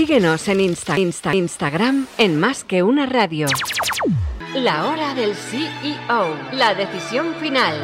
Síguenos en Insta, Insta, Instagram en Más que una radio. La hora del CEO, la decisión final.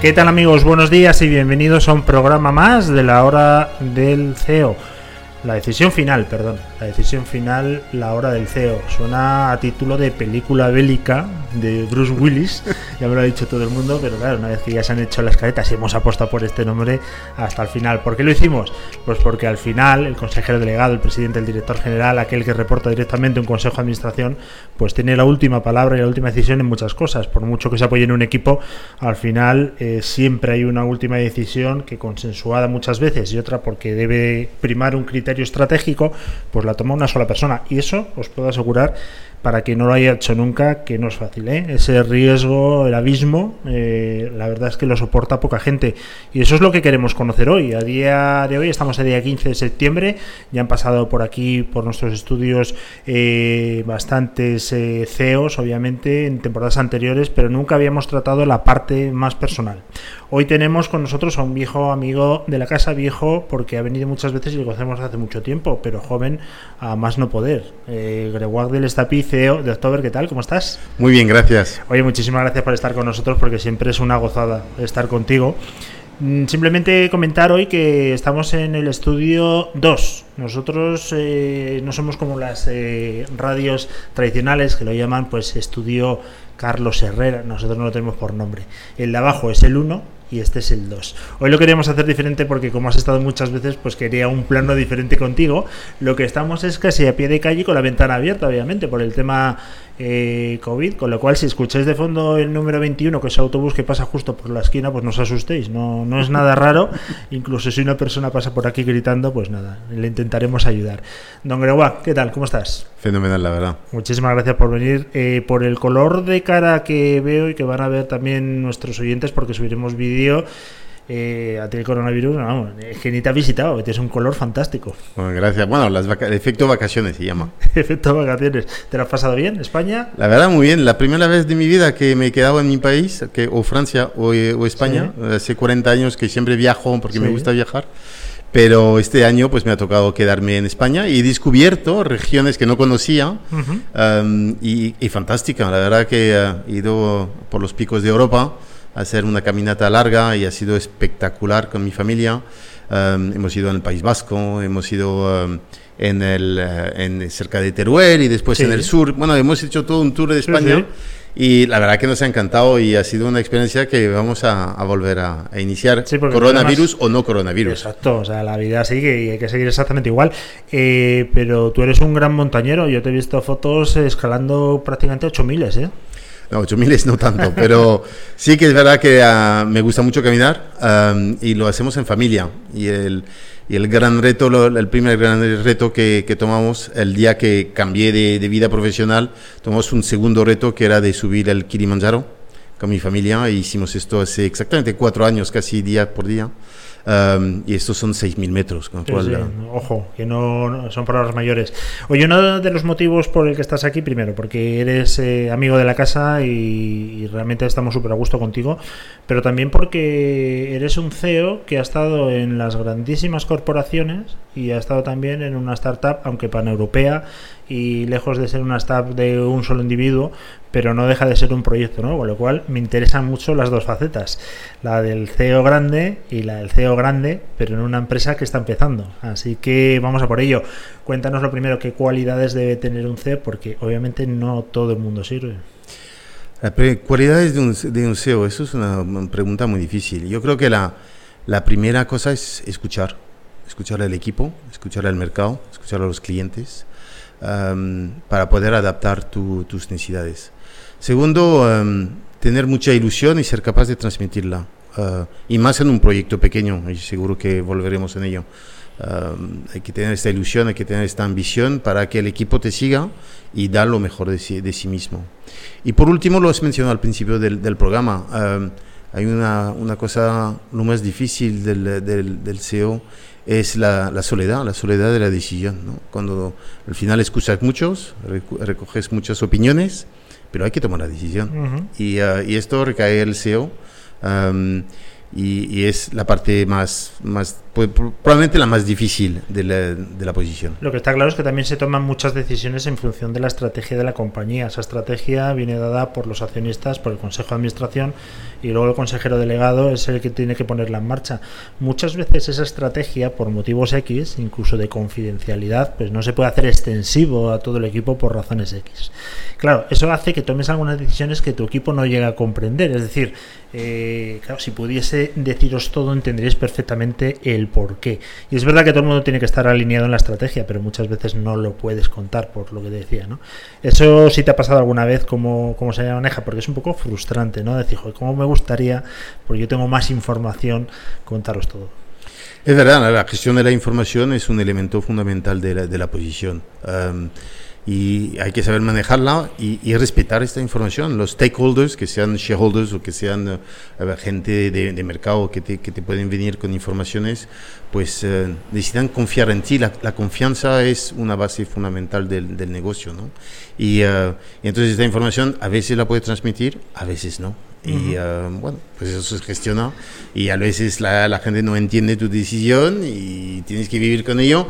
¿Qué tal amigos? Buenos días y bienvenidos a un programa más de la hora del CEO. La decisión final, perdón. La decisión final, la hora del CEO. Suena a título de película bélica de Bruce Willis. Ya me lo ha dicho todo el mundo, pero claro, una vez que ya se han hecho las caretas y hemos apostado por este nombre hasta el final. ¿Por qué lo hicimos? Pues porque al final el consejero delegado, el presidente, el director general, aquel que reporta directamente un consejo de administración, pues tiene la última palabra y la última decisión en muchas cosas. Por mucho que se apoye en un equipo, al final eh, siempre hay una última decisión que consensuada muchas veces y otra porque debe primar un criterio estratégico, pues la toma una sola persona. Y eso os puedo asegurar para quien no lo haya hecho nunca, que no es fácil. ¿eh? Ese riesgo, el abismo, eh, la verdad es que lo soporta poca gente. Y eso es lo que queremos conocer hoy. A día de hoy, estamos a día 15 de septiembre, ya han pasado por aquí, por nuestros estudios, eh, bastantes CEOs, obviamente, en temporadas anteriores, pero nunca habíamos tratado la parte más personal. Hoy tenemos con nosotros a un viejo amigo de la casa, viejo porque ha venido muchas veces y lo conocemos hace mucho tiempo, pero joven a más no poder. Eh, Gregoire del Estapi, CEO de October, ¿qué tal? ¿Cómo estás? Muy bien, gracias. Oye, muchísimas gracias por estar con nosotros porque siempre es una gozada estar contigo. Mm, simplemente comentar hoy que estamos en el estudio 2. Nosotros eh, no somos como las eh, radios tradicionales que lo llaman pues estudio Carlos Herrera. Nosotros no lo tenemos por nombre. El de abajo es el 1 y este es el 2. Hoy lo queríamos hacer diferente porque como has estado muchas veces, pues quería un plano diferente contigo. Lo que estamos es casi a pie de calle con la ventana abierta, obviamente, por el tema eh, COVID, con lo cual si escucháis de fondo el número 21, que es autobús que pasa justo por la esquina, pues no os asustéis, no, no es nada raro, incluso si una persona pasa por aquí gritando, pues nada, le intentaremos ayudar. Don Gregoire, ¿qué tal? ¿Cómo estás? Fenomenal, la verdad. Muchísimas gracias por venir. Eh, por el color de cara que veo y que van a ver también nuestros oyentes, porque subiremos vídeo eh, a ti el coronavirus, vamos, es que ni te ha visitado, tienes un color fantástico. Bueno, gracias. Bueno, las el efecto vacaciones se llama. efecto vacaciones. ¿Te lo has pasado bien, España? La verdad, muy bien. La primera vez de mi vida que me he quedado en mi país, que, o Francia o, eh, España, hace 40 años que siempre viajo porque me gusta viajar. Pero este año pues me ha tocado quedarme en España y he descubierto regiones que no conocía um, y, y, fantástica. La verdad que he ido por los picos de Europa hacer una caminata larga y ha sido espectacular con mi familia. Um, hemos ido en el País Vasco, hemos ido um, en el, uh, en cerca de Teruel y después en el sur. Bueno, hemos hecho todo un tour de España. Y la verdad que nos ha encantado y ha sido una experiencia que vamos a, a volver a, a iniciar, coronavirus o no coronavirus. Exacto, o sea, la vida sigue y hay que seguir exactamente igual. Eh, pero tú eres un gran montañero, yo te he visto fotos escalando prácticamente 8000, ¿eh? No, 8000 es no tanto, pero sí que es verdad que uh, me gusta mucho caminar y lo hacemos en familia. Y el, y el gran reto, el primer gran reto que, que, tomamos el día que cambié de, de, vida profesional, tomamos un segundo reto que era de subir el Kilimanjaro con mi familia. E hicimos esto hace exactamente cuatro años, casi día por día. Um, y estos son 6.000 metros. Con sí, sí. Ojo, que no, no, son palabras mayores. Oye, uno de los motivos por el que estás aquí, primero, porque eres eh, amigo de la casa y, y realmente estamos súper a gusto contigo, pero también porque eres un CEO que ha estado en las grandísimas corporaciones y ha estado también en una startup, aunque paneuropea y lejos de ser una startup de un solo individuo, pero no deja de ser un proyecto, ¿no? Con lo cual me interesan mucho las dos facetas, la del CEO grande y la del CEO grande, pero en una empresa que está empezando. Así que vamos a por ello. Cuéntanos lo primero, qué cualidades debe tener un CEO, porque obviamente no todo el mundo sirve. Cualidades de un, de un CEO, eso es una pregunta muy difícil. Yo creo que la, la primera cosa es escuchar, escuchar al equipo, escuchar al mercado, escuchar a los clientes, um, para poder adaptar tu, tus necesidades. Segundo, um, tener mucha ilusión y ser capaz de transmitirla. Uh, y más en un proyecto pequeño, y seguro que volveremos en ello. hay que tener esta ilusión, hay que tener esta ambición para que el equipo te siga y dar lo mejor de sí, de sí mismo. Y por último, lo has mencionado al principio del, del programa, hay una, una, cosa, lo más difícil del, del, del CEO es la, la, soledad, la soledad de la decisión. ¿no? Cuando al final escuchas muchos, recoges muchas opiniones, pero hay que tomar la decisión. Uh -huh. y, uh, y, esto recae el CEO. Um, y, y, es la parte más, más probablemente la más difícil de la, de la, posición. Lo que está claro es que también se toman muchas decisiones en función de la estrategia de la compañía. Esa estrategia viene dada por los accionistas, por el Consejo de Administración y luego el consejero delegado es el que tiene que ponerla en marcha. Muchas veces esa estrategia, por motivos X, incluso de confidencialidad, pues no se puede hacer extensivo a todo el equipo por razones X. Claro, eso hace que tomes algunas decisiones que tu equipo no llega a comprender. Es decir, eh, claro, si pudiese deciros todo, entenderéis perfectamente el por qué. Y es verdad que todo el mundo tiene que estar alineado en la estrategia, pero muchas veces no lo puedes contar por lo que te decía, ¿no? Eso sí te ha pasado alguna vez cómo, cómo se maneja, porque es un poco frustrante, ¿no? Decir, joder, ¿cómo me gustaría, porque yo tengo más información, contaros todo? Es verdad, la gestión de la información es un elemento fundamental de la, de la posición. Y hay que saber manejarla y, y, respetar esta información. Los stakeholders, que sean shareholders o que sean uh, gente de, de mercado que te, que te, pueden venir con informaciones, pues uh, necesitan confiar en ti. La, la, confianza es una base fundamental del, del negocio. ¿no? Y, uh, y, entonces esta información a veces la puedes transmitir, a veces no. Y uh -huh. bueno, pues eso se gestiona y a veces la, la gente no entiende tu decisión y tienes que vivir con ello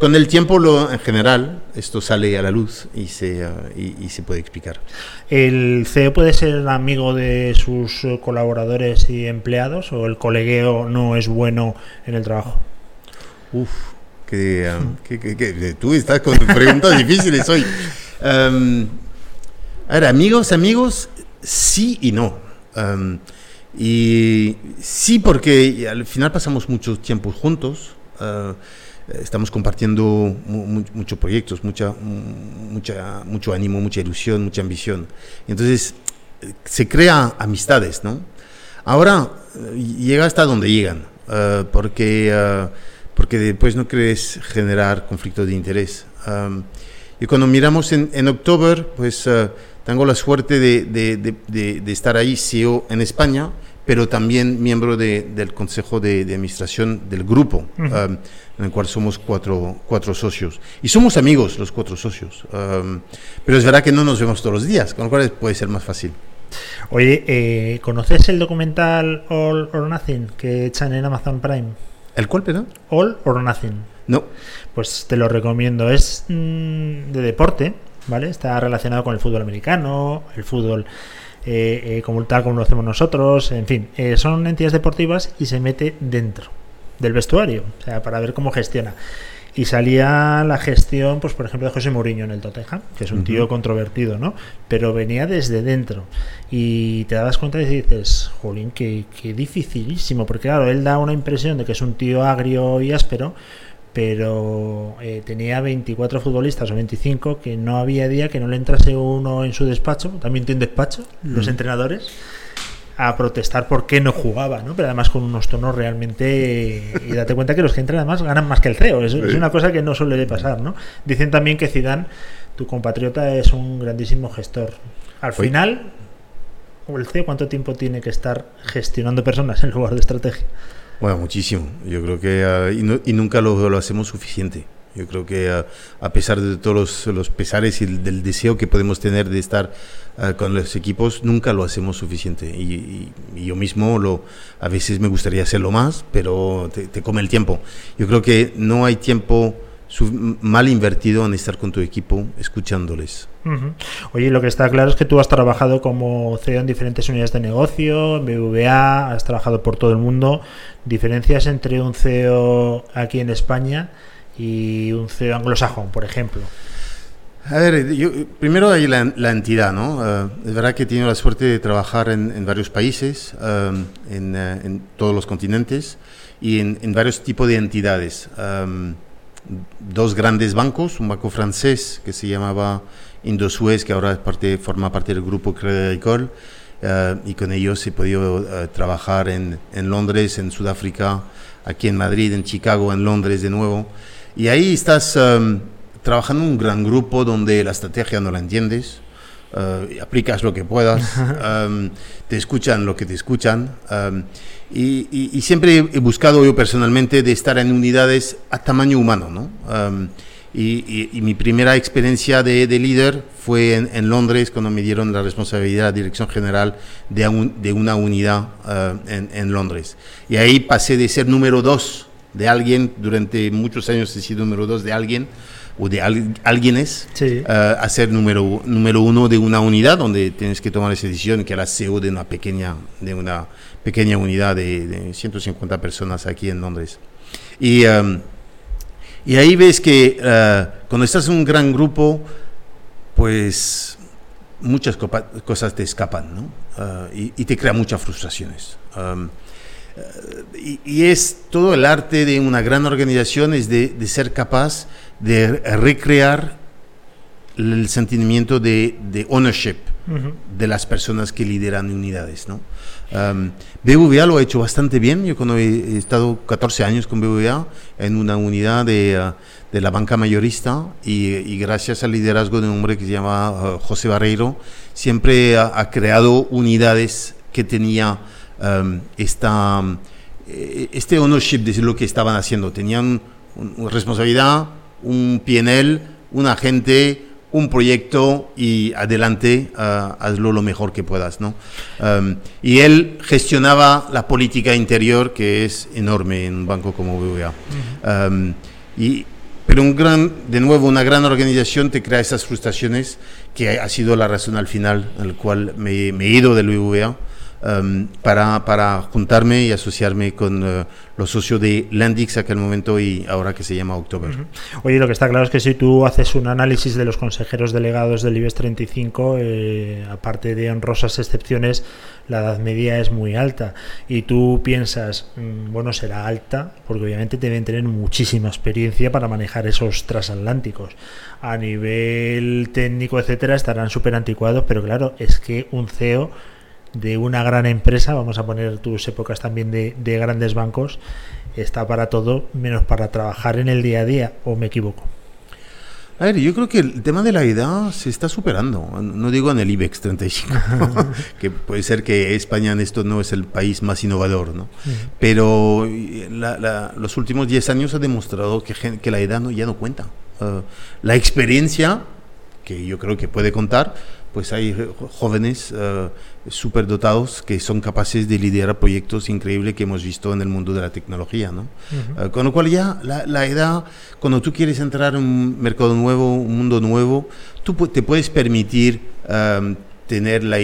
con el tiempo, lo, en general, esto sale a la luz y se, uh, y, y, se puede explicar. ¿El CEO puede ser amigo de sus colaboradores y empleados o el colegueo no es bueno en el trabajo? Uf, que, um, que, que, que tú estás con preguntas difíciles hoy. Um, a ver, amigos, amigos, sí y no. Um, y sí, porque al final pasamos mucho tiempo juntos. Uh, estamos compartiendo mu muchos proyectos, mucha, mucha, mucho ánimo, mucha ilusión, mucha ambición. Entonces, se crea amistades, ¿no? Ahora, llega hasta donde llegan, uh, porque, uh, porque después no crees generar conflictos de interés. Um, y cuando miramos en, en octubre, pues uh, tengo la suerte de, de, de, de, estar ahí, CEO en España, pero también miembro del Consejo de, Administración del grupo. Uh -huh. um, en el cual somos cuatro, cuatro socios. Y somos amigos los cuatro socios. Um, pero es verdad que no nos vemos todos los días, con lo cual puede ser más fácil. Oye, eh, ¿conoces el documental All or Nothing que echan en Amazon Prime? ¿El cuál, perdón? All or Nothing. No. Pues te lo recomiendo. Es mmm, de deporte, ¿vale? Está relacionado con el fútbol americano, el fútbol eh, eh, como tal como lo hacemos nosotros, en fin, eh, son entidades deportivas y se mete dentro del vestuario, o sea, para ver cómo gestiona. Y salía la gestión, pues por ejemplo, de José Mourinho en el Tottenham, que es un uh -huh. tío controvertido, ¿no? Pero venía desde dentro. Y te dabas cuenta y dices, jolín, qué, qué dificilísimo, porque claro, él da una impresión de que es un tío agrio y áspero, pero eh, tenía 24 futbolistas o 25 que no había día que no le entrase uno en su despacho, también tiene despacho, mm. los entrenadores, a protestar por qué no jugaba, ¿no? Pero además con unos tonos realmente... Y date cuenta que los que entran además ganan más que el CEO, es, sí. es una cosa que no suele pasar, ¿no? Dicen también que Zidane, tu compatriota, es un grandísimo gestor. Al final, el CEO, ¿cuánto tiempo tiene que estar gestionando personas en lugar de estrategia? Bueno, muchísimo. Yo creo que uh, y, nunca lo, hacemos suficiente. Yo creo que uh, a pesar de todos los, pesares y del deseo que podemos tener de estar uh, con los equipos, nunca lo hacemos suficiente. Y, y, y, yo mismo lo, a veces me gustaría hacerlo más, pero te come el tiempo. Yo creo que no hay tiempo mal invertido en estar con tu equipo escuchándoles. Uh -huh. Oye, lo que está claro es que tú has trabajado como CEO en diferentes unidades de negocio, en BVA, has trabajado por todo el mundo. ¿Diferencias entre un CEO aquí en España y un CEO anglosajón, por ejemplo? A ver, yo, primero hay la, la entidad, ¿no? Uh, es verdad que he tenido la suerte de trabajar en, en varios países, um, en, uh, en, todos los continentes y en, en varios tipos de entidades. Um, dos grandes bancos, un banco francés que se llamaba Indosuez, que ahora es parte, forma parte del grupo Crédit Agricole, uh, y con ellos he podido uh, trabajar en, en, Londres, en Sudáfrica, aquí en Madrid, en Chicago, en Londres de nuevo. Y ahí estás em, trabajando en un gran grupo donde la estrategia no la entiendes, eh, aplicas lo que puedas, em, te escuchan lo que te escuchan. Em, y, siempre he buscado yo personalmente de estar en unidades a tamaño humano, ¿no? Y, mi primera experiencia de, líder fue en, Londres cuando me dieron la responsabilidad de la dirección general de, de una unidad eh, en, Londres. Y ahí pasé de ser número dos de alguien, durante muchos años he sido número dos de alguien, o de al, alguienes, eh, a ser número, número uno de una unidad donde tienes que tomar esa decisión, que era CEO de una pequeña, de una pequeña unidad de, 150 personas aquí en Londres. Y... Um, y ahí ves que eh, cuando estás en un gran grupo, pues muchas cosas te escapan, ¿no? Eh, y, te crea muchas frustraciones. Um, eh, y, es todo el arte de una gran organización, es de, ser capaz de recrear el sentimiento de, de ownership de las personas que lideran unidades, ¿no? BBVA lo ha hecho bastante bien. Yo cuando he, estado 14 años con BBVA en una unidad de, ah, de la banca mayorista y, gracias al liderazgo de un hombre que se llama ah, José Barreiro, siempre ha, creado unidades que tenía esta, eh, este ownership de lo que estaban haciendo. Tenían una responsabilidad, un PNL, un agente, un proyecto y adelante, uh, hazlo lo mejor que puedas, ¿no? Um, y él gestionaba la política interior, que es enorme en un banco como BBVA. Um, y, pero un gran, de nuevo, una gran organización te crea esas frustraciones, que ha sido la razón al final en la cual me, me he ido del BBVA. Em, para, para, juntarme y asociarme con eh, los socios de Landix aquel momento y ahora que se llama October. Oye, lo que está claro es que si tú haces un análisis de los consejeros delegados del IBEX 35, eh, aparte de honrosas excepciones, la edad media es muy alta. Y tú piensas, mm, bueno, será alta, porque obviamente deben tener muchísima experiencia para manejar esos transatlánticos. A nivel técnico, etcétera, estarán súper anticuados, pero claro, es que un CEO de una gran empresa, vamos a poner tus épocas también de, grandes bancos, está para todo menos para trabajar en el día a día, o me equivoco. A ver, yo creo que el tema de la edad se está superando. No digo en el IBEX 35, que puede ser que España en esto no es el país más innovador, ¿no? Pero los últimos 10 años ha demostrado que, que la edad no, ya no cuenta. Uh, la experiencia, que yo creo que puede contar, pues hay jóvenes uh, superdotados que son capaces de liderar proyectos increíbles que hemos visto en el mundo de la tecnología, ¿no? Uh, con lo cual ya la, edad, cuando tú quieres entrar en un mercado nuevo, un mundo nuevo, tú te puedes permitir um, tener la,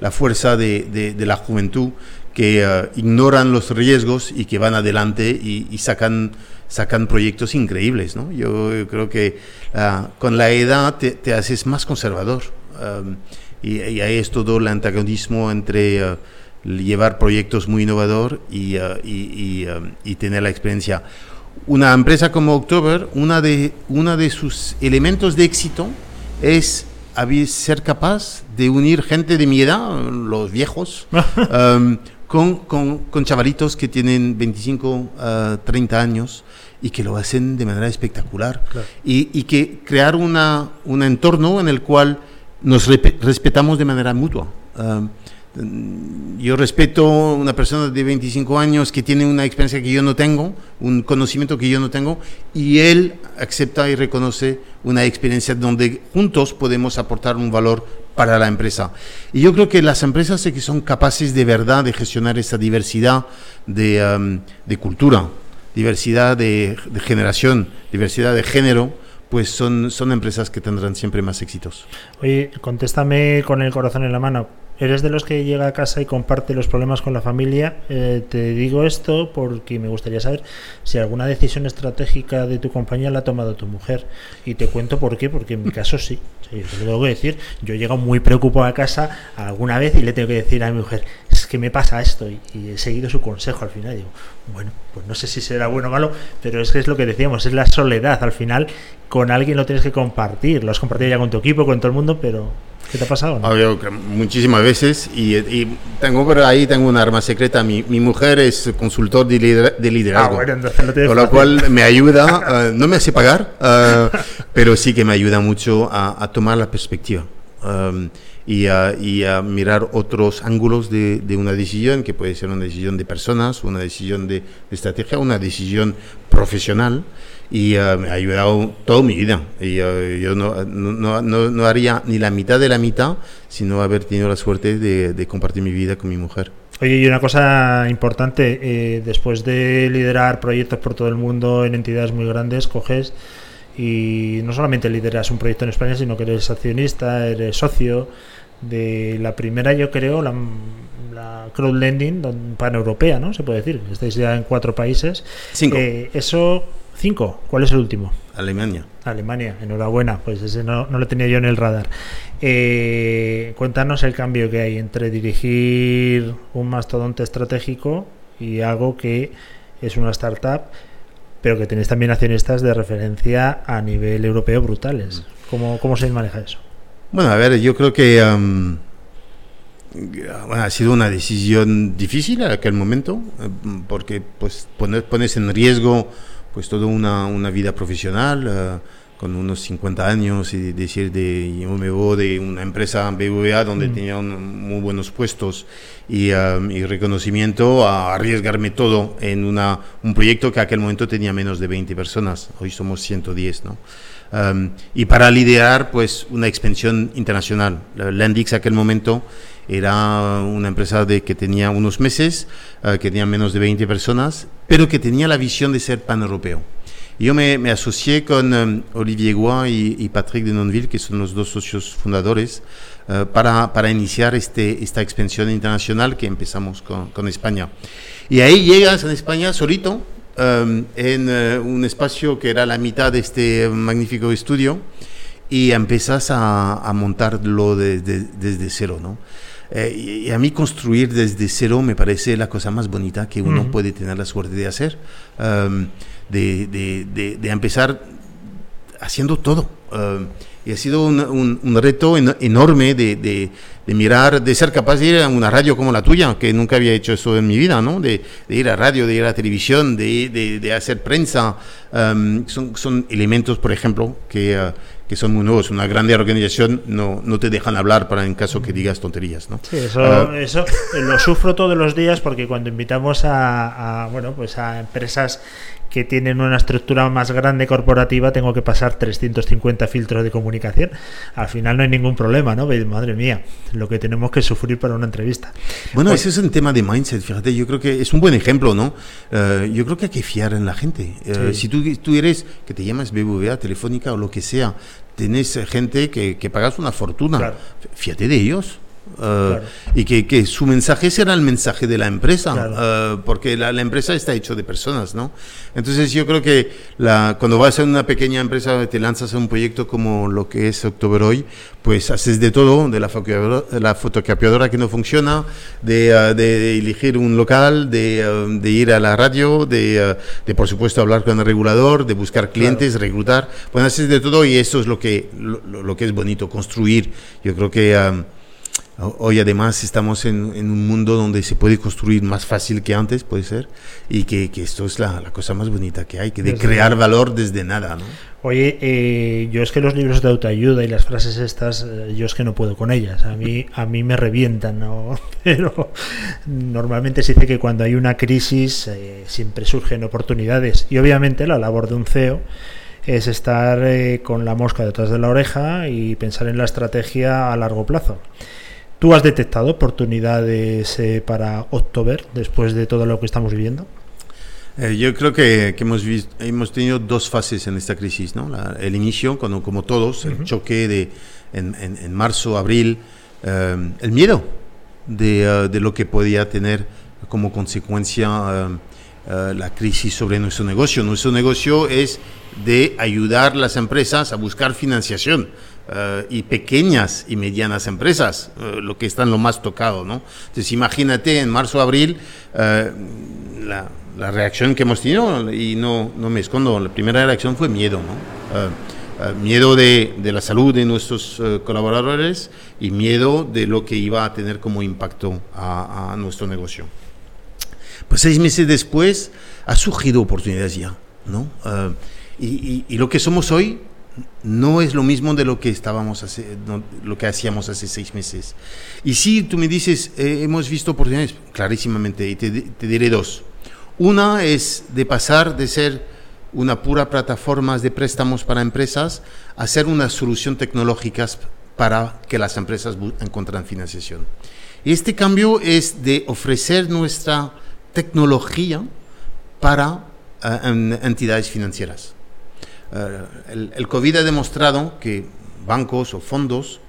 la fuerza de, de, la juventud que uh, ignoran los riesgos y que van adelante y, sacan sacan proyectos increíbles, ¿no? Yo, creo que con la edad te, te haces más conservador. Um, y, ahí es todo el antagonismo entre uh, llevar proyectos muy innovador y, uh, um, y, tener la experiencia. Una empresa como October, una de, una de sus elementos de éxito es ser capaz de unir gente de mi edad, los viejos, um, con, con, con, chavalitos que tienen 25, 30 uh, años y que lo hacen de manera espectacular. Y, y, que crear una, un entorno en el cual nos respetamos de manera mutua. yo respeto a una persona de 25 años que tiene una experiencia que yo no tengo, un conocimiento que yo no tengo, y él acepta y reconoce una experiencia donde juntos podemos aportar un valor para la empresa. Y yo creo que las empresas que son capaces de verdad de gestionar esa diversidad de, de cultura, diversidad de generación, diversidad de género, pues son, son empresas que tendrán siempre más éxitos. Oye, contéstame con el corazón en la mano. ¿Eres de los que llega a casa y comparte los problemas con la familia? Eh, te digo esto porque me gustaría saber si alguna decisión estratégica de tu compañía la ha tomado tu mujer. Y te cuento por qué, porque en mi caso sí. te lo tengo que decir. Yo llego muy preocupado a casa alguna vez y le tengo que decir a mi mujer, que me pasa esto. Y, he seguido su consejo al final. digo, bueno, pues no sé si será bueno o malo, pero es que es lo que decíamos, es la soledad. Al final, con alguien lo tienes que compartir. Lo has compartido ya con tu equipo, con todo el mundo, pero ¿Qué te ha pasado? muchísimas veces y, tengo por ahí tengo un arma secreta. Mi, mi mujer es consultor de, de liderazgo, ah, con lo cual me ayuda, no me hace pagar, pero sí que me ayuda mucho a, tomar la perspectiva. Y, a, y, a, mirar otros ángulos de, de, una decisión, que puede ser una decisión de personas, una decisión de, de estrategia, una decisión profesional y eh, me ha ayudado toda mi vida. Y eh, yo no, no, no, no, haría ni la mitad de la mitad si no haber tenido la suerte de, de compartir mi vida con mi mujer. Oye, y una cosa importante, eh, después de liderar proyectos por todo el mundo en entidades muy grandes, coges y no solamente lideras un proyecto en España, sino que eres accionista, eres socio de la primera, yo creo, la, la crowdlending pan-europea, ¿no? Se puede decir. Estáis ya en cuatro países. Cinco. eso Cinco. ¿Cuál es el último? Alemania. Alemania, enhorabuena, pues ese no, lo tenía yo en el radar. Eh, cuéntanos el cambio que hay entre dirigir un mastodonte estratégico y algo que es una startup, pero que tenéis también accionistas de referencia a nivel europeo brutales. ¿Cómo, cómo se maneja eso? Bueno, a ver, yo creo que ha sido una decisión difícil en aquel momento, eh, porque pues pones en riesgo pues toda una, una vida profesional, eh, con unos 50 años y decir de yo me voy de una empresa BBVA donde mm. tenía muy buenos puestos y, y, reconocimiento a arriesgarme todo en una, un proyecto que aquel momento tenía menos de 20 personas, hoy somos 110, ¿no? Um, y para liderar pues una expansión internacional. Landix aquel momento era una empresa de, que tenía unos meses, uh, que tenía menos de 20 personas, pero que tenía la visión de ser pan-europeo. Yo me, me, asocié con um, Olivier Goua y, y, Patrick de Nonville, que son los dos socios fundadores, uh, para, para, iniciar este, esta expansión internacional que empezamos con, con España. Y ahí llegas en España solito, Um, en uh, un espacio que era la mitad de este magnífico estudio y empiezas a, a montarlo desde cero, ¿no? Eh, y a mí construir desde cero me parece la cosa más bonita que uno puede tener la suerte de hacer, um, de, de, de, empezar haciendo todo. Um, y ha sido un, un, reto enorme de, de, mirar, de ser capaz de ir a una radio como la tuya, que nunca había hecho eso en mi vida, ¿no? De, ir a radio, de ir a televisión, de, hacer prensa. Um, son, son, elementos, por ejemplo, que, uh, que son muy nuevos. Una grande organización no, no te dejan hablar para en caso que digas tonterías, ¿no? Sí, eso, uh, eso lo sufro todos los días porque cuando invitamos a, a, bueno, pues a empresas que tienen una estructura más grande corporativa tengo que pasar 350 filtros de comunicación. Al final no hay ningún problema, ¿no? Madre mía, lo que tenemos que sufrir para una entrevista. Bueno, ese es un tema de mindset, fíjate, yo creo que es un buen ejemplo, ¿no? Uh, yo creo que hay que fiar en la gente. Uh, sí. Si tú, tú eres, que te llamas BBVA, Telefónica o lo que sea, tenés gente que, que pagas una fortuna, claro. fíjate de ellos. Uh, y que, que, su mensaje será el mensaje de la empresa, claro. uh, porque la, la, empresa está hecho de personas, ¿no? Entonces yo creo que la, cuando vas a una pequeña empresa, te lanzas a un proyecto como lo que es October Hoy, pues haces de todo, de la la fotocopiadora que no funciona, de, uh, de, de, elegir un local, de, de, ir a la radio, de, de por supuesto hablar con el regulador, de buscar clientes, claro. reclutar, pues haces de todo y eso es lo que, lo, lo que es bonito, construir. Yo creo que... Um, Hoy además estamos en, en, un mundo donde se puede construir más fácil que antes, puede ser, y que, que esto es la, la, cosa más bonita que hay, que de desde crear nada. valor desde nada. ¿no? Oye, eh, yo es que los libros de autoayuda y las frases estas, eh, yo es que no puedo con ellas, a mí, a mí me revientan, ¿no? pero normalmente se dice que cuando hay una crisis eh, siempre surgen oportunidades y obviamente la labor de un CEO es estar eh, con la mosca detrás de la oreja y pensar en la estrategia a largo plazo. ¿Tú has detectado oportunidades eh, para October después de todo lo que estamos viviendo? Eh, yo creo que, que hemos, visto, hemos, tenido dos fases en esta crisis. ¿no? La, el inicio, cuando, como todos, uh -huh. el choque de, en, en, en marzo, abril, eh, el miedo de, uh, de, lo que podía tener como consecuencia uh, la crisis sobre nuestro negocio. Nuestro negocio es de ayudar a las empresas a buscar financiación Uh, y pequeñas y medianas empresas, uh, lo que están lo más tocado, ¿no? Entonces imagínate en marzo, abril, uh, la, la, reacción que hemos tenido, y no, no me escondo, la primera reacción fue miedo, ¿no? miedo de, de, la salud de nuestros colaboradores y miedo de lo que iba a tener como impacto a, a nuestro negocio. Pues seis meses después ha surgido oportunidades ya, ¿no? y, y, lo que somos hoy no es lo mismo de lo que estábamos hace, lo que hacíamos hace seis meses. Y si tú me dices, eh, hemos visto oportunidades, clarísimamente, y te, diré dos. Una es de pasar de ser una pura plataforma de préstamos para empresas a ser una solución tecnológica para que las empresas encuentren financiación. Este cambio es de ofrecer nuestra tecnología para eh, entidades financieras. Eh, el, COVID ha demostrado que bancos o fondos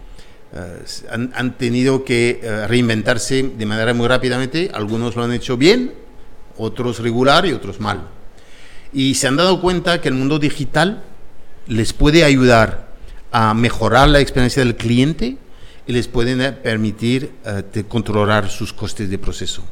eh, han, tenido que eh, reinventarse de manera muy rápidamente. Algunos lo han hecho bien, otros regular y otros mal. Y se han dado cuenta que el mundo digital les puede ayudar a mejorar la experiencia del cliente y les pueden eh, permitir eh, controlar sus costes de proceso.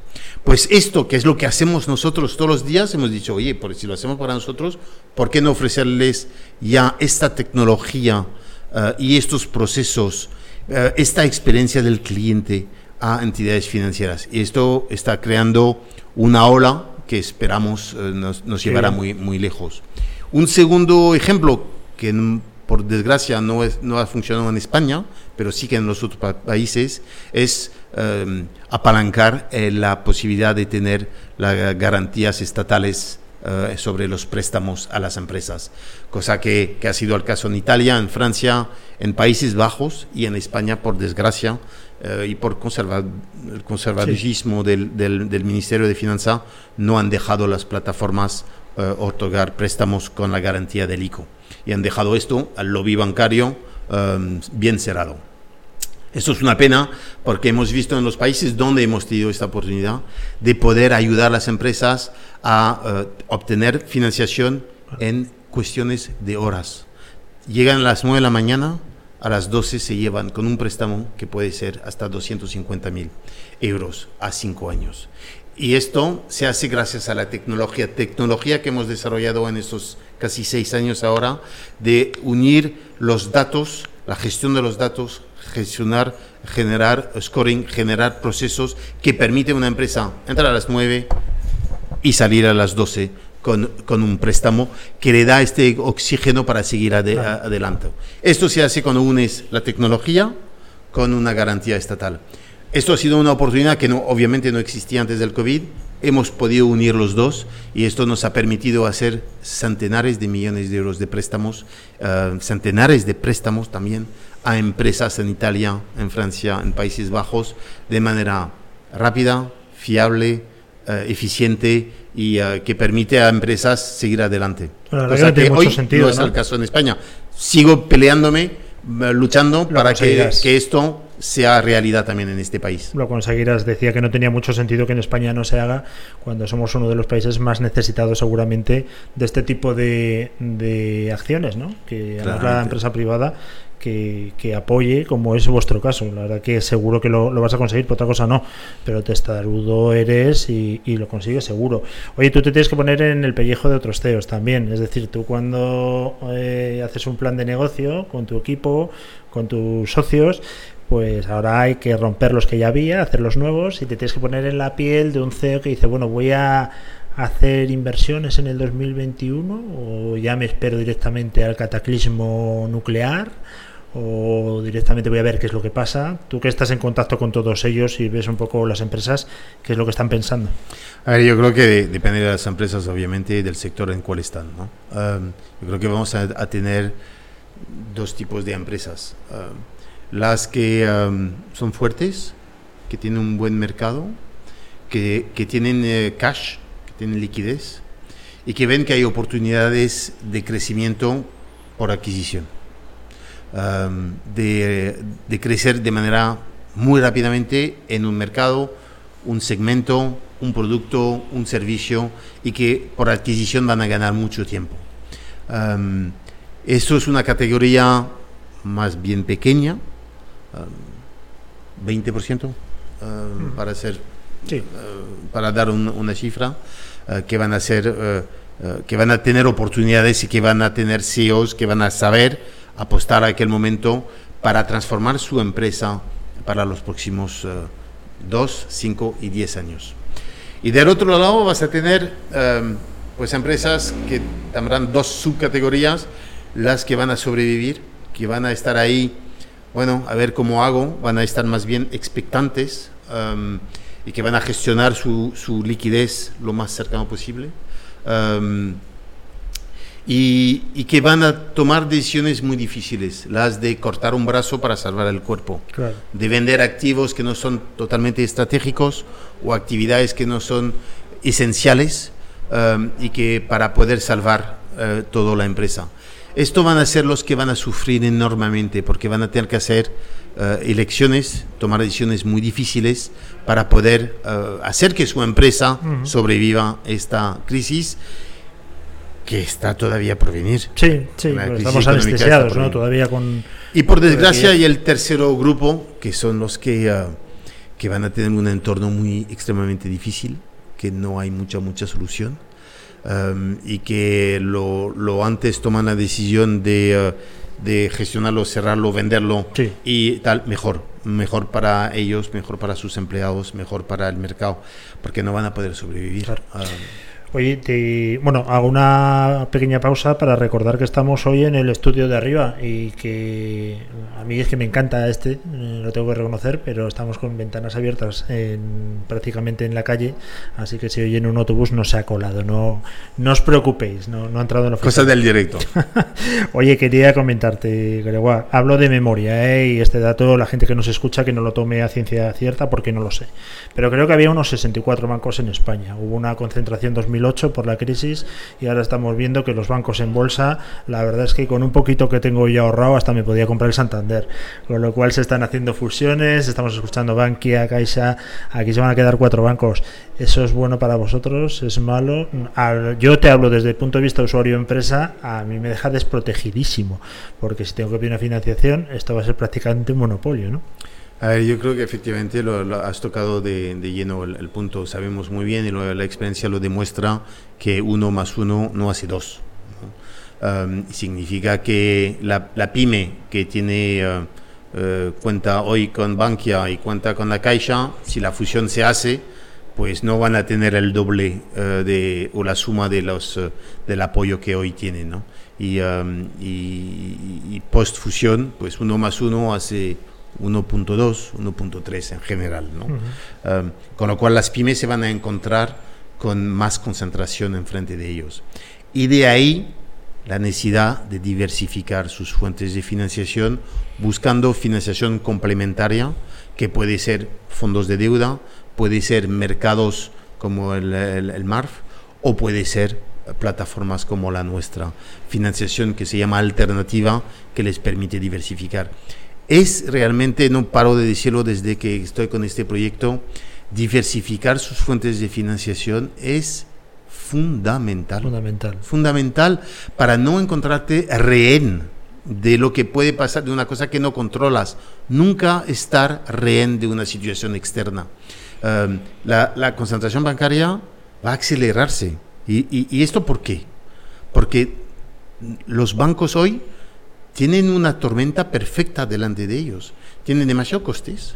Pues esto, que es lo que hacemos nosotros todos los días, hemos dicho, oye, por si lo hacemos para nosotros, ¿por qué no ofrecerles ya esta tecnología eh, y estos procesos, esta experiencia del cliente a entidades financieras? Y esto está creando una ola que esperamos nos, llevará muy, muy lejos. Un segundo ejemplo que por desgracia no, es, no ha funcionado en España, pero sí que en los otros países, es em, apalancar eh, la posibilidad de tener las garantías estatales eh, sobre los préstamos a las empresas, cosa que, que, ha sido el caso en Italia, en Francia, en Países Bajos y en España, por desgracia, eh, y por conserva el conservadurismo del, del, del, Ministerio de Finanzas, no han dejado las plataformas otorgar préstamos con la garantía del ICO y han dejado esto al lobby bancario um, bien cerrado. Esto es una pena porque hemos visto en los países donde hemos tenido esta oportunidad de poder ayudar a las empresas a uh, obtener financiación en cuestiones de horas. Llegan a las 9 de la mañana, a las 12 se llevan con un préstamo que puede ser hasta 250 mil euros a 5 años. Y esto se hace gracias a la tecnología, tecnología que hemos desarrollado en estos casi seis años ahora, de unir los datos, la gestión de los datos, gestionar, generar scoring, generar procesos que permiten a una empresa entrar a las 9 y salir a las 12 con, con, un préstamo que le da este oxígeno para seguir adelante. Esto se hace cuando unes la tecnología con una garantía estatal. Esto ha sido una oportunidad que no, obviamente no existía antes del COVID. Hemos podido unir los dos y esto nos ha permitido hacer centenares de millones de euros de préstamos, uh, centenares de préstamos también a empresas en Italia, en Francia, en Países Bajos, de manera rápida, fiable, uh, eficiente y uh, que permite a empresas seguir adelante. Bueno, Cosa que, hoy sentido, no es el caso en España. Sigo peleándome, luchando para que, que esto sea realidad también en este país. Lo conseguirás. Decía que no tenía mucho sentido que en España no se haga cuando somos uno de los países más necesitados seguramente de este tipo de, de acciones, ¿no? Que la empresa privada que, que, apoye, como es vuestro caso. La verdad que seguro que lo, lo vas a conseguir, por otra cosa no, pero testarudo eres y, y, lo consigues seguro. Oye, tú te tienes que poner en el pellejo de otros CEOs también, es decir, tú cuando eh, haces un plan de negocio con tu equipo, con tus socios, pues ahora hay que romper los que ya había, hacer los nuevos y te tienes que poner en la piel de un CEO que dice, bueno, voy a hacer inversiones en el 2021 o ya me espero directamente al cataclismo nuclear o directamente voy a ver qué es lo que pasa. Tú que estás en contacto con todos ellos y ves un poco las empresas, ¿qué es lo que están pensando? A ver, yo creo que depende de las empresas, obviamente, del sector en cual están. Um, yo creo que vamos a, tener dos tipos de empresas. Um, las que son fuertes, que tienen un buen mercado, que, que tienen eh, cash, que tienen liquidez y que ven que hay oportunidades de crecimiento por adquisición, de, de, crecer de manera muy rápidamente en un mercado, un segmento, un producto, un servicio y que por adquisición van a ganar mucho tiempo. Um, esto es una categoría más bien pequeña, 20% uh, para ser uh, para dar un, una cifra uh, que van a ser eh, que van a tener oportunidades y que van a tener CEOs que van a saber apostar a aquel momento para transformar su empresa para los próximos 2, 5 y 10 años. Y del otro lado vas a tener pues empresas que tendrán dos subcategorías, las que van a sobrevivir, que van a estar ahí, bueno, a ver cómo hago, van a estar más bien expectantes y que van a gestionar su, su, liquidez lo más cercano posible. y, y, que van a tomar decisiones muy difíciles, las de cortar un brazo para salvar el cuerpo, de vender activos que no son totalmente estratégicos o actividades que no son esenciales y que para poder salvar uh, toda la empresa. Esto van a ser los que van a sufrir enormemente porque van a tener que hacer uh, elecciones, tomar decisiones muy difíciles para poder uh, hacer que su empresa uh -huh. sobreviva esta crisis que está todavía por venir. Sí, sí, pues estamos anestesiados, ¿no? Todavía con... Y por desgracia hay el tercero grupo, que son los que, uh, que van a tener un entorno muy extremadamente difícil, que no hay mucha, mucha solución. Um, y que lo, lo, antes toman la decisión de, uh, de gestionarlo, cerrarlo, venderlo sí. y tal, mejor. Mejor para ellos, mejor para sus empleados, mejor para el mercado, porque no van a poder sobrevivir. Claro. Um, Oye, te, bueno, hago una pequeña pausa para recordar que estamos hoy en el estudio de arriba y que a mí es que me encanta este, eh, lo tengo que reconocer, pero estamos con ventanas abiertas en, prácticamente en la calle, así que si hoy en un autobús no se ha colado, no, no os preocupéis, no, no ha entrado en la Cosa del directo. Oye, quería comentarte, Gregoire, hablo de memoria ¿eh? y este dato, la gente que nos escucha que no lo tome a ciencia cierta porque no lo sé, pero creo que había unos 64 bancos en España, hubo una concentración 2000 2008 por la crisis y ahora estamos viendo que los bancos en bolsa, la verdad es que con un poquito que tengo ya ahorrado hasta me podía comprar el Santander, con lo cual se están haciendo fusiones, estamos escuchando Bankia, Caixa, aquí se van a quedar cuatro bancos. ¿Eso es bueno para vosotros? ¿Es malo? Yo te hablo desde el punto de vista usuario-empresa, a mí me deja desprotegidísimo, porque si tengo que pedir una financiación, esto va a ser prácticamente un monopolio, ¿no? A ver, yo creo que efectivamente lo, lo has tocado de, de lleno el, el, punto. Sabemos muy bien y lo, la experiencia lo demuestra que uno más uno no hace dos. ¿no? Um, significa que la, la, pyme que tiene uh, uh, cuenta hoy con Bankia y cuenta con la Caixa, si la fusión se hace, pues no van a tener el doble uh, de, o la suma de los, del apoyo que hoy tienen. ¿no? Y, um, y, y post fusión, pues uno más uno hace 1.2, 1.3 en general. ¿no? Uh -huh. um, con lo cual las pymes se van a encontrar con más concentración enfrente de ellos. Y de ahí la necesidad de diversificar sus fuentes de financiación buscando financiación complementaria que puede ser fondos de deuda, puede ser mercados como el, el, el MARF o puede ser plataformas como la nuestra, financiación que se llama alternativa que les permite diversificar es realmente, no paro de decirlo desde que estoy con este proyecto, diversificar sus fuentes de financiación es fundamental. Fundamental. Fundamental para no encontrarte rehén de lo que puede pasar, de una cosa que no controlas. Nunca estar rehén de una situación externa. Um, la, la, concentración bancaria va a acelerarse. ¿Y, y, ¿Y esto por qué? Porque los bancos hoy tienen una tormenta perfecta delante de ellos. Tienen demasiados costes,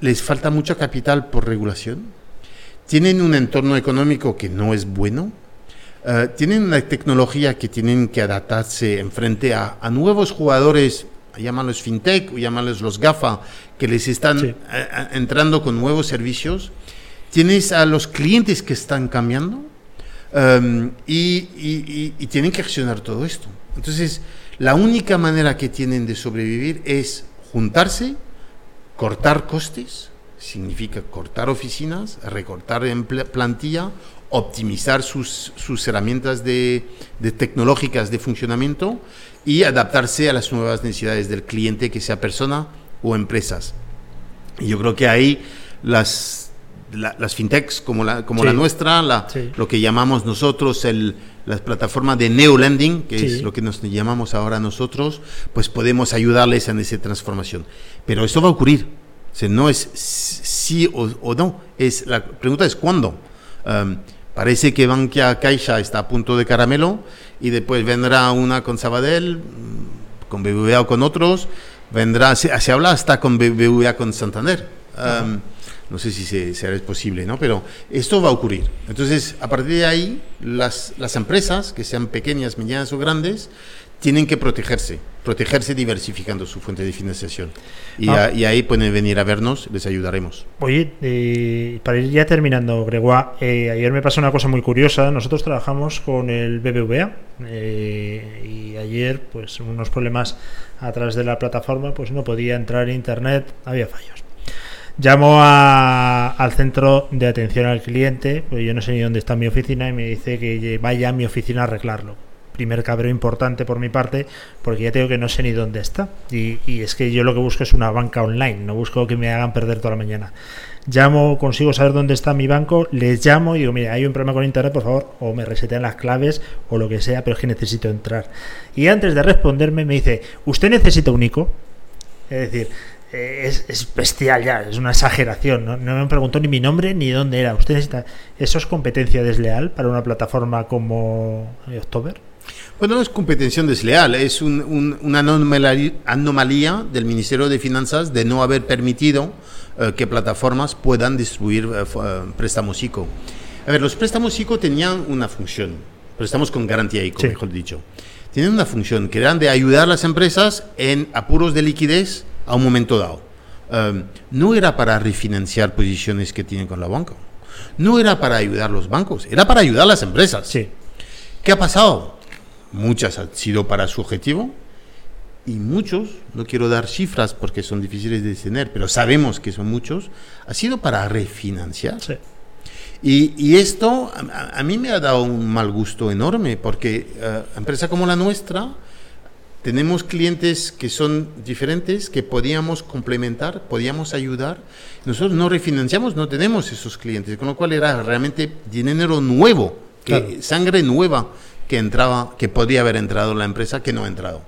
les falta mucho capital por regulación, tienen un entorno económico que no es bueno, uh, tienen una tecnología que tienen que adaptarse en frente a, a nuevos jugadores, llámalos fintech o llámalos los GAFA, que les están sí. uh, entrando con nuevos servicios. Tienes a los clientes que están cambiando um, y, y, y, y tienen que gestionar todo esto. Entonces, la única manera que tienen de sobrevivir es juntarse, cortar costes, significa cortar oficinas, recortar en plantilla, optimizar sus, sus herramientas de, de, tecnológicas de funcionamiento y adaptarse a las nuevas necesidades del cliente, que sea persona o empresas. Y yo creo que ahí las, la, las fintechs como la, como sí. la nuestra, la, sí. lo que llamamos nosotros el, las plataformas de neolending, que sí. es lo que nos llamamos ahora nosotros, pues podemos ayudarles en esa transformación. Pero esto va a ocurrir. O sea, no es sí o, o, no, es, la pregunta es cuándo. Um, Parece que Bankia Caixa está a punto de caramelo y después vendrá una con Sabadell, mm, con BBVA o con otros, vendrá, se, habla hasta con BBVA con Santander. No sé si se, será posible, ¿no? Pero esto va a ocurrir. Entonces, a partir de ahí, las, las empresas, que sean pequeñas, medianas o grandes, tienen que protegerse, protegerse diversificando su fuente de financiación. Y, ah. ahí pueden venir a vernos, les ayudaremos. Oye, eh, para ir ya terminando, Gregoire, eh, ayer me pasó una cosa muy curiosa. Nosotros trabajamos con el BBVA eh, y ayer, pues, unos problemas a través de la plataforma, pues no podía entrar en internet, había fallos. Llamo al centro de atención al cliente, pues yo no sé ni dónde está mi oficina, y me dice que vaya a mi oficina a arreglarlo primer cabreo importante por mi parte, porque ya tengo que no sé ni dónde está. Y, es que yo lo que busco es una banca online, no busco que me hagan perder toda la mañana. Llamo, consigo saber dónde está mi banco, les llamo y digo, mira, hay un problema con internet, por favor, o me resetean las claves o lo que sea, pero es que necesito entrar. Y antes de responderme me dice, ¿usted necesita un ICO? Es decir, eh, es, bestial ya, es una exageración. ¿no? me preguntó ni mi nombre ni dónde era. ¿Usted necesita. ¿Eso es competencia desleal para una plataforma como October? Bueno, no es competencia desleal, es una anomalía, del Ministerio de Finanzas de no haber permitido eh, que plataformas puedan distribuir eh, eh, préstamos ICO. A ver, los préstamos ICO tenían una función, préstamos con garantía ICO, mejor dicho. Tienen una función que era de ayudar a las empresas en apuros de liquidez a un momento dado. no era para refinanciar posiciones que tienen con la banca. No era para ayudar a los bancos, era para ayudar a las empresas. Sí. ¿Qué ha pasado? muchas han sido para su objetivo y muchos, no quiero dar cifras porque son difíciles de tener, pero sabemos que son muchos, ha sido para refinanciar. Y, esto a, mí me ha dado un mal gusto enorme porque uh, empresa como la nuestra tenemos clientes que son diferentes, que podíamos complementar, podíamos ayudar. Nosotros no refinanciamos, no tenemos esos clientes, con lo cual era realmente dinero nuevo, que, sangre nueva que entraba, que podía haber entrado en la empresa, que no ha entrado.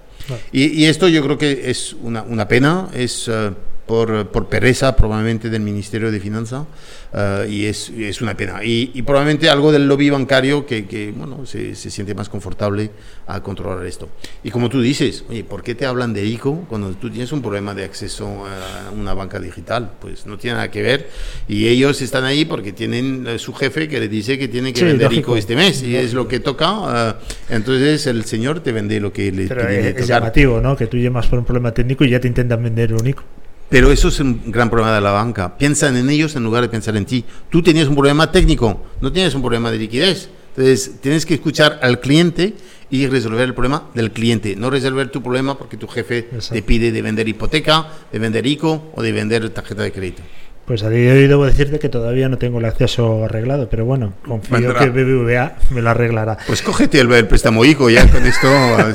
Y, esto yo creo que es una, una pena, es eh, por, por, pereza probablemente del Ministerio de Finanzas eh, y es, es, una pena. Y, probablemente algo del lobby bancario que, que bueno, se, se, siente más confortable a controlar esto. Y como tú dices, oye, ¿por qué te hablan de ICO cuando tú tienes un problema de acceso a una banca digital? Pues no tiene nada que ver y ellos están ahí porque tienen eh, su jefe que le dice que tiene que vender ICO este mes y es lo que toca. Eh, entonces el señor te vende lo que le Pero tiene es, llamativo, ¿no? Que tú llamas por un problema técnico y ya te intentan vender un ICO. Pero eso es un gran problema de la banca. Piensan en ellos en lugar de pensar en ti. Tú tenías un problema técnico, no tienes un problema de liquidez. Entonces, tienes que escuchar al cliente y resolver el problema del cliente, no resolver tu problema porque tu jefe te pide de vender hipoteca, de vender ICO o de vender tarjeta de crédito. Pues a día de hoy debo decirte que todavía no tengo el acceso arreglado, pero bueno, confío que BBVA me lo arreglará. Pues cógete el, préstamo ICO, ya con esto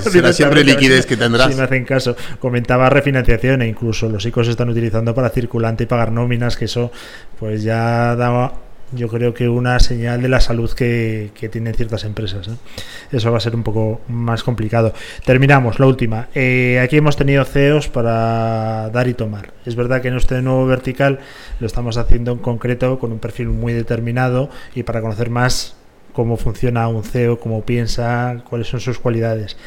será siempre liquidez que tendrás. Si me hacen caso. Comentaba refinanciación e incluso los ICOs se están utilizando para circulante y pagar nóminas, que eso pues ya daba yo creo que una señal de la salud que, tienen ciertas empresas. ¿eh? Eso va a ser un poco más complicado. Terminamos, la última. Eh, aquí hemos tenido CEOs para dar y tomar. Es verdad que en este nuevo vertical lo estamos haciendo en concreto con un perfil muy determinado y para conocer más cómo funciona un CEO, cómo piensa, cuáles son sus cualidades.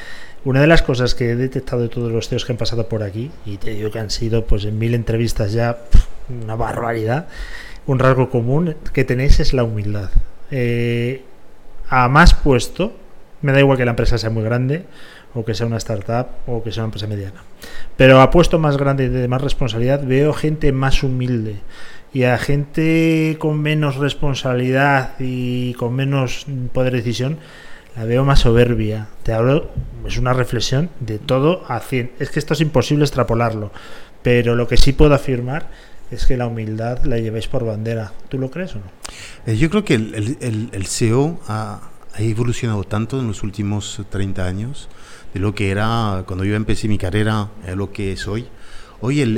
Una de las cosas que he detectado de todos los CEOs que han pasado por aquí, y te digo que han sido pues en mil entrevistas ya una barbaridad, un rasgo común que tenéis es la humildad. Eh, a más puesto, me da igual que la empresa sea muy grande, o que sea una startup, o que sea una empresa mediana. Pero a puesto más grande y de más responsabilidad, veo gente más humilde. Y a gente con menos responsabilidad y con menos poder de decisión, la veo más soberbia. Te hablo, es una reflexión de todo a 100. Es que esto es imposible extrapolarlo. Pero lo que sí puedo afirmar es que la humildad la llevéis por bandera. ¿Tú lo crees o no? Eh, yo creo que el, el, SEO ha, evolucionado tanto en los últimos 30 años de lo que era cuando yo empecé mi carrera a lo que es hoy. Hoy el,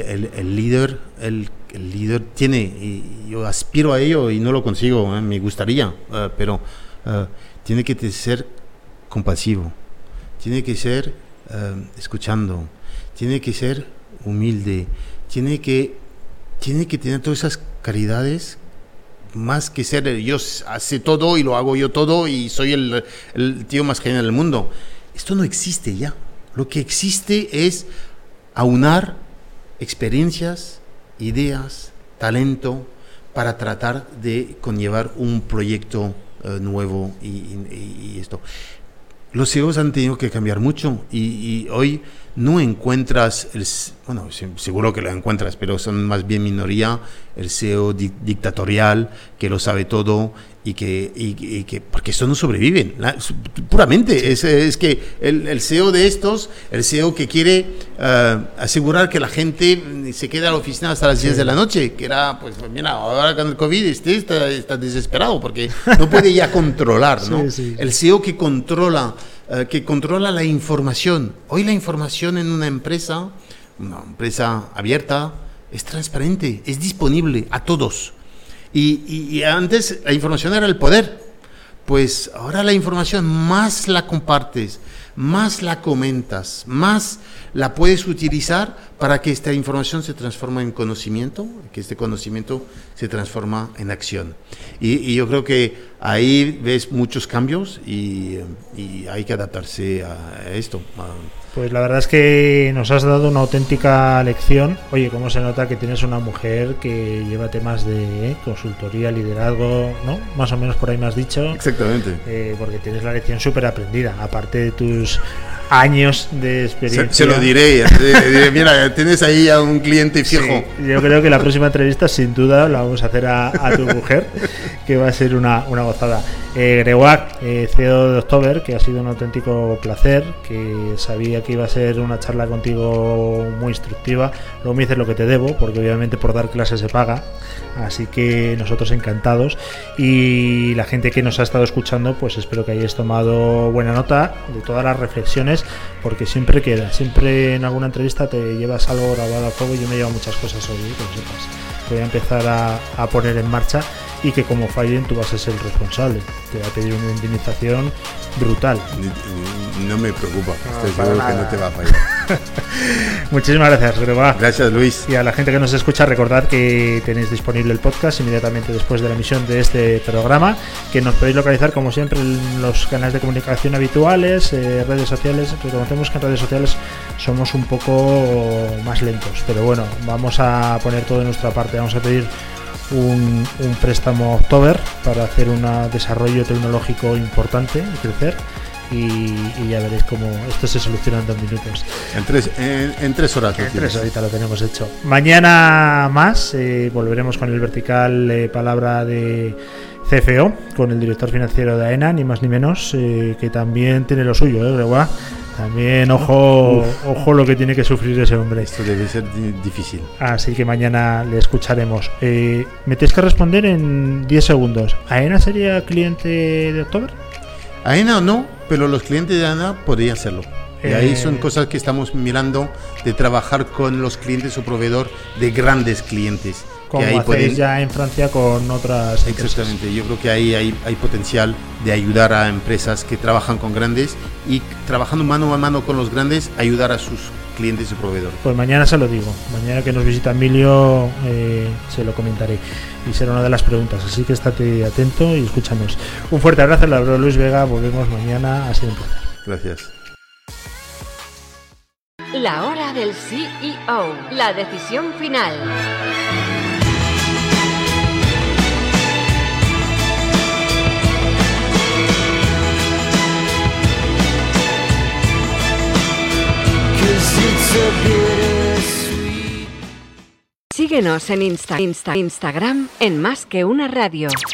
líder, el, líder tiene, y yo aspiro a ello y no lo consigo, ¿eh? me gustaría, eh, pero tiene que ser compasivo, tiene que ser escuchando, tiene que ser humilde, tiene que tiene que tener todas esas caridades más que ser yo hace todo y lo hago yo todo y soy el, tío más genial del mundo. Esto no existe ya. Lo que existe es aunar experiencias, ideas, talento para tratar de conllevar un proyecto eh, nuevo y, esto. Los CEOs han tenido que cambiar mucho y, hoy no encuentras, el, bueno, seguro que lo encuentras, pero son más bien minoría, el CEO dictatorial que lo sabe todo y que, y, que porque eso no sobreviven, puramente, es, es, que el, el, CEO de estos, el CEO que quiere eh, asegurar que la gente se quede a la oficina hasta las 10 de la noche, que era, pues mira, ahora con el COVID este está, está desesperado porque no puede ya controlar, ¿no? el CEO que controla, eh, que controla la información. Hoy la información en una empresa, una empresa abierta, es transparente, es disponible a todos. Y, antes la información era el poder. Pues ahora la información más la compartes, más la comentas, más la puedes utilizar para que esta información se transforme en conocimiento, que este conocimiento se transforma en acción. Y, yo creo que ahí ves muchos cambios y, hay que adaptarse a esto. Pues la verdad es que nos has dado una auténtica lección. Oye, cómo se nota que tienes una mujer que lleva temas de eh, consultoría, liderazgo, ¿no? Más o menos por ahí me has dicho. Exactamente. Eh, porque tienes la lección súper aprendida, aparte de tus años de experiencia. Se, lo diré, mira, tienes ahí a un cliente fijo. yo creo que la próxima entrevista sin duda la vamos a hacer a, tu mujer, que va a ser una, una gozada. Eh, Grewac, eh, CEO de October, que ha sido un auténtico placer, que sabía que iba a ser una charla contigo muy instructiva. Luego me dices lo que te debo, porque obviamente por dar clases se paga. Así que nosotros encantados. Y la gente que nos ha estado escuchando, pues espero que hayáis tomado buena nota de todas las reflexiones, porque siempre queda, siempre en alguna entrevista te llevas algo grabado a fuego y yo me llevo muchas cosas hoy, ¿eh? que voy a empezar a, poner en marcha y que como fallen tú vas a ser el responsable. Te va a pedir una indemnización brutal. No me preocupa, estoy seguro que no te va a fallar. Muchísimas gracias, Greba. Gracias, Luis. Y a la gente que nos escucha, recordad que tenéis disponible el podcast inmediatamente después de la emisión de este programa, que nos podéis localizar como siempre en los canales de comunicación habituales, eh, redes sociales. Reconocemos que en redes sociales somos un poco más lentos, pero bueno, vamos a poner todo de nuestra parte. Vamos a pedir un, préstamo October para hacer un desarrollo tecnológico importante y crecer. Y, ya veréis cómo esto se soluciona en dos minutos. En tres, en, tres horas. En tres ahorita lo tenemos hecho. Mañana más eh, volveremos con el vertical eh, palabra de CFO, con el director financiero de AENA, ni más ni menos, eh, que también tiene lo suyo, ¿eh, también, ojo, ojo lo que tiene que sufrir ese hombre. Esto debe ser difícil. Así que mañana le escucharemos. Eh, me tienes que responder en 10 segundos. ¿AENA sería cliente de October? AENA no, pero los clientes de AENA podrían serlo. Y ahí son eh. cosas que estamos mirando de trabajar con los clientes o proveedor de grandes clientes como ahí hacéis ya en Francia con otras Exactamente, yo creo que ahí hay, hay, potencial de ayudar a empresas que trabajan con grandes y trabajando mano a mano con los grandes, ayudar a sus clientes y proveedores. Pues mañana se lo digo, mañana que nos visita Emilio eh, se lo comentaré y será una de las preguntas, así que estate atento y escúchanos. Un fuerte abrazo, la Luis Vega, volvemos mañana, a siempre. Gracias. La hora del CEO, la decisión final. Síguenos en Insta, Insta, Instagram en Más que una radio.